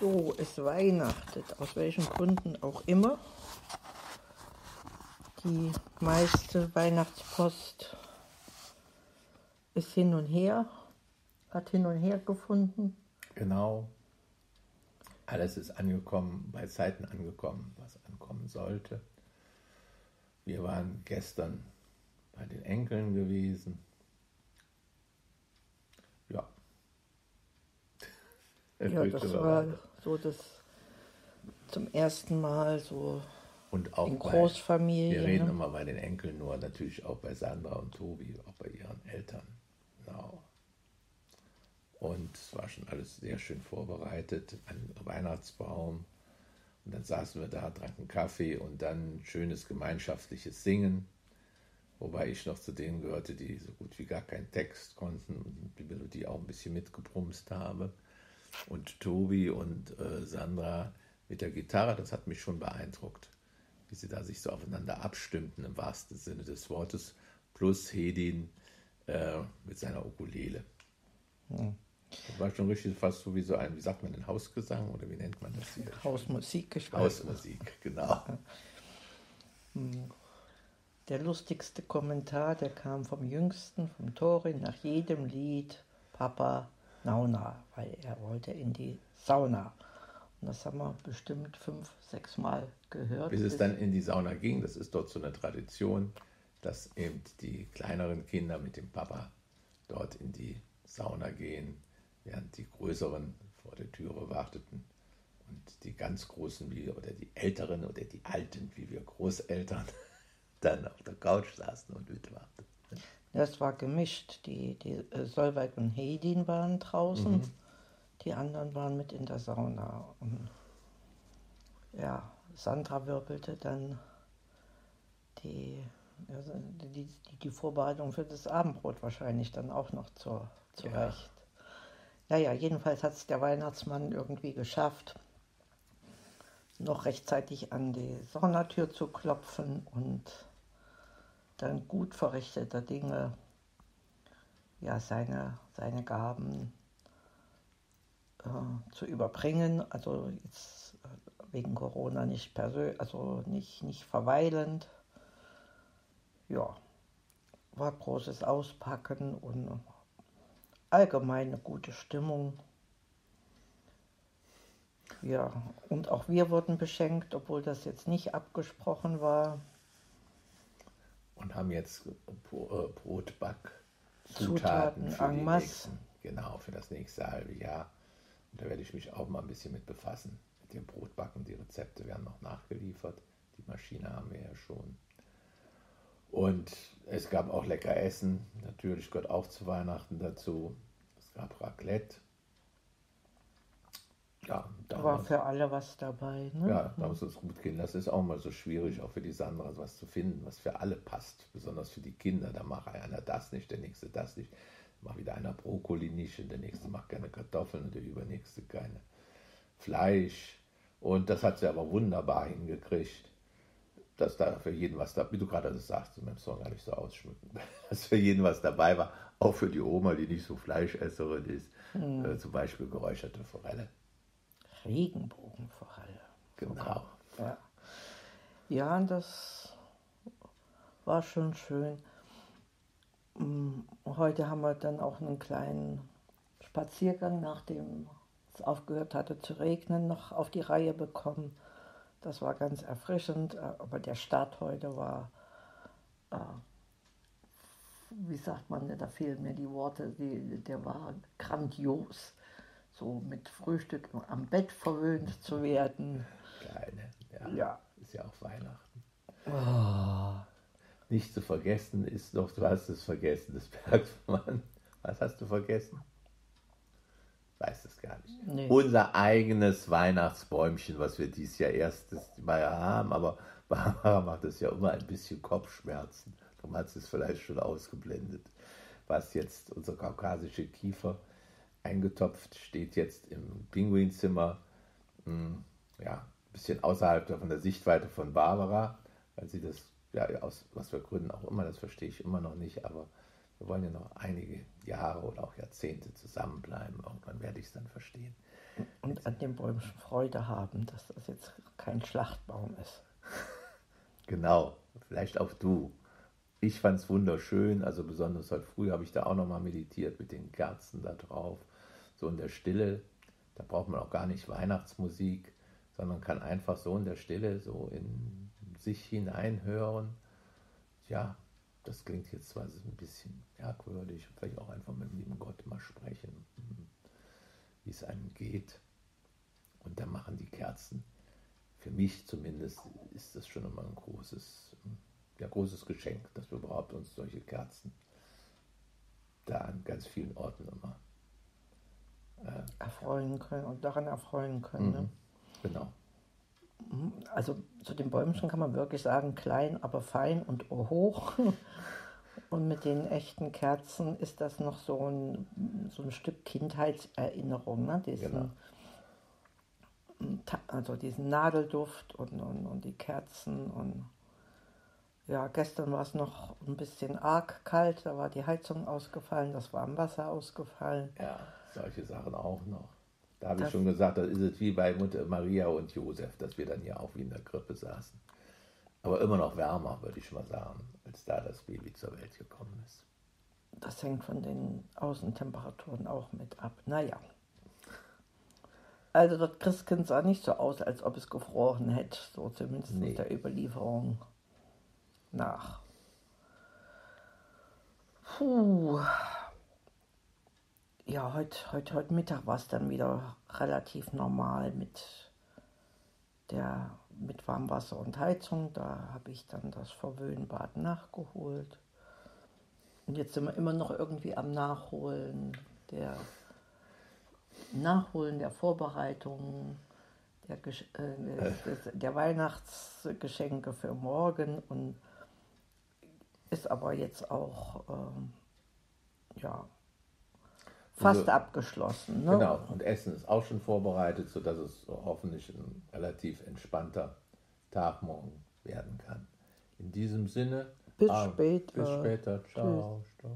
So, es weihnachtet, aus welchen Gründen auch immer. Die meiste Weihnachtspost ist hin und her, hat hin und her gefunden. Genau. Alles ist angekommen, bei Zeiten angekommen, was ankommen sollte. Wir waren gestern bei den Enkeln gewesen. Ja. Ja, das war so das zum ersten Mal so und auch in bei, Großfamilie. Wir reden ne? immer bei den Enkeln nur, natürlich auch bei Sandra und Tobi, auch bei ihren Eltern. Genau. Und es war schon alles sehr schön vorbereitet, ein Weihnachtsbaum. Und dann saßen wir da, tranken Kaffee und dann schönes gemeinschaftliches Singen. Wobei ich noch zu denen gehörte, die so gut wie gar keinen Text konnten und die Melodie auch ein bisschen mitgebrumst habe. Und Tobi und äh, Sandra mit der Gitarre, das hat mich schon beeindruckt, wie sie da sich so aufeinander abstimmten im wahrsten Sinne des Wortes, plus Hedin äh, mit seiner Ukulele. Hm. Das war schon richtig fast so wie so ein, wie sagt man denn, Hausgesang oder wie nennt man das hier? Hausmusik gespielt. Hausmusik, genau. Der lustigste Kommentar, der kam vom Jüngsten, vom Torin, nach jedem Lied, Papa, Nauna, weil er wollte in die Sauna. Und das haben wir bestimmt fünf, sechs Mal gehört. Bis es dann in die Sauna ging, das ist dort so eine Tradition, dass eben die kleineren Kinder mit dem Papa dort in die Sauna gehen, während die größeren vor der Türe warteten und die ganz großen wie oder die älteren oder die alten wie wir Großeltern dann auf der Couch saßen und mitwarteten. Das war gemischt. Die, die äh, Solveig und Hedin waren draußen, Mhm. die anderen waren mit in der Sauna. Und ja, Sandra wirbelte dann die, also die, die, die Vorbereitung für das Abendbrot wahrscheinlich dann auch noch zur, zurecht. Ja. ja, jedenfalls hat es der Weihnachtsmann irgendwie geschafft, noch rechtzeitig an die Saunatür zu klopfen und dann gut verrichteter Dinge ja, seine, seine Gaben äh, zu überbringen. Also jetzt äh, wegen Corona nicht persönlich, also nicht, nicht verweilend. Ja, war großes Auspacken und allgemeine gute Stimmung. Ja, und auch wir wurden beschenkt, obwohl das jetzt nicht abgesprochen war. Und haben jetzt äh, Brotback Zutaten Zutaten für, die nächsten, genau, für das nächste halbe Jahr. Und da werde ich mich auch mal ein bisschen mit befassen. Mit dem Brotbacken, die Rezepte werden noch nachgeliefert. Die Maschine haben wir ja schon. Und es gab auch lecker Essen. Natürlich gehört auch zu Weihnachten dazu. Es gab Raclette. Ja, da War für alle was dabei. Ne? ja, da muss es gut gehen. Das ist auch mal so schwierig, auch für die Sandra, was zu finden, was für alle passt. Besonders für die Kinder. Da macht einer das nicht, der nächste das nicht. Macht wieder einer Brokkoli nicht und der nächste macht keine Kartoffeln und der übernächste keine Fleisch. Und das hat sie aber wunderbar hingekriegt, dass da für jeden was da, wie du gerade das sagst, in meinem Song gar nicht so ausschmücken, dass für jeden was dabei war, auch für die Oma, die nicht so Fleischesserin ist, äh, zum Beispiel geräucherte Forelle. Regenbogenforelle. Genau. Ja. ja, und das war schon schön. Mm, Heute haben wir dann auch einen kleinen Spaziergang, nachdem es aufgehört hatte zu regnen, noch auf die Reihe bekommen. Das war ganz erfrischend, äh, aber der Start heute war, äh, wie sagt man, da fehlen mir die Worte, die, der war grandios. So mit Frühstück am Bett verwöhnt zu werden. Kleine, ja. Ja. Ist ja auch Weihnachten. Nicht zu vergessen ist noch, du hast es vergessen, das merkt man. Was hast du vergessen? Weiß es gar nicht. Nee. Unser eigenes Weihnachtsbäumchen, was wir dieses Jahr erstes Mal haben, aber Barbara macht es ja immer ein bisschen Kopfschmerzen. Darum hat sie es vielleicht schon ausgeblendet. Was jetzt unser kaukasische Kiefer eingetopft, steht jetzt im Pinguinzimmer, hm, ja, ein bisschen außerhalb von der Sichtweite von Barbara, weil sie das, ja, aus was für Gründen auch immer, das verstehe ich immer noch nicht, aber Wir wollen ja noch einige Jahre oder auch Jahrzehnte zusammenbleiben. Irgendwann werde ich es dann verstehen. Und an dem Bäumchen Freude haben, dass das jetzt kein Schlachtbaum ist. Genau, vielleicht auch du. Ich fand es wunderschön, also besonders heute früh habe ich da auch nochmal meditiert mit den Kerzen da drauf, so in der Stille. Da braucht man auch gar nicht Weihnachtsmusik, sondern kann einfach so in der Stille so in sich hineinhören. Ja, das klingt jetzt zwar ein bisschen merkwürdig, vielleicht auch einfach mit dem lieben Gott mal sprechen, wie es einem geht. Und dann machen die Kerzen, für mich zumindest, ist das schon immer ein großes, ja, großes Geschenk, dass wir überhaupt uns solche Kerzen da an ganz vielen Orten immer äh, erfreuen können und daran erfreuen können. Ne? Mhm. Genau. Also zu den Bäumchen kann man wirklich sagen, klein, aber fein und hoch. Und mit den echten Kerzen ist das noch so ein, so ein Stück Kindheitserinnerung, ne? diesen, genau. also diesen Nadelduft und, und, und die Kerzen. Und ja, gestern war es noch ein bisschen arg kalt, da war die Heizung ausgefallen, das Warmwasser ausgefallen. Ja, solche Sachen auch noch. Da habe ich schon gesagt, das ist es wie bei Mutter Maria und Josef, dass wir dann ja auch wie in der Krippe saßen. Aber immer noch wärmer, würde ich mal sagen, als da das Baby zur Welt gekommen ist. Das hängt von den Außentemperaturen auch mit ab. Naja. Also das Christkind sah nicht so aus, als ob es gefroren hätte, so zumindest nee. der Überlieferung nach. Puh ja, heute, heute, heute Mittag war es dann wieder relativ normal mit der mit Warmwasser und Heizung. Da habe ich dann das Verwöhnbad nachgeholt. Und jetzt sind wir immer noch irgendwie am Nachholen der Nachholen der Vorbereitungen der, äh, der Weihnachtsgeschenke für morgen und ist aber jetzt auch ähm, ja fast also, abgeschlossen. Ne? Genau, und Essen ist auch schon vorbereitet, sodass es hoffentlich ein relativ entspannter Tag morgen werden kann. In diesem Sinne, bis ah, später. Bis später. Ciao. Tschüss.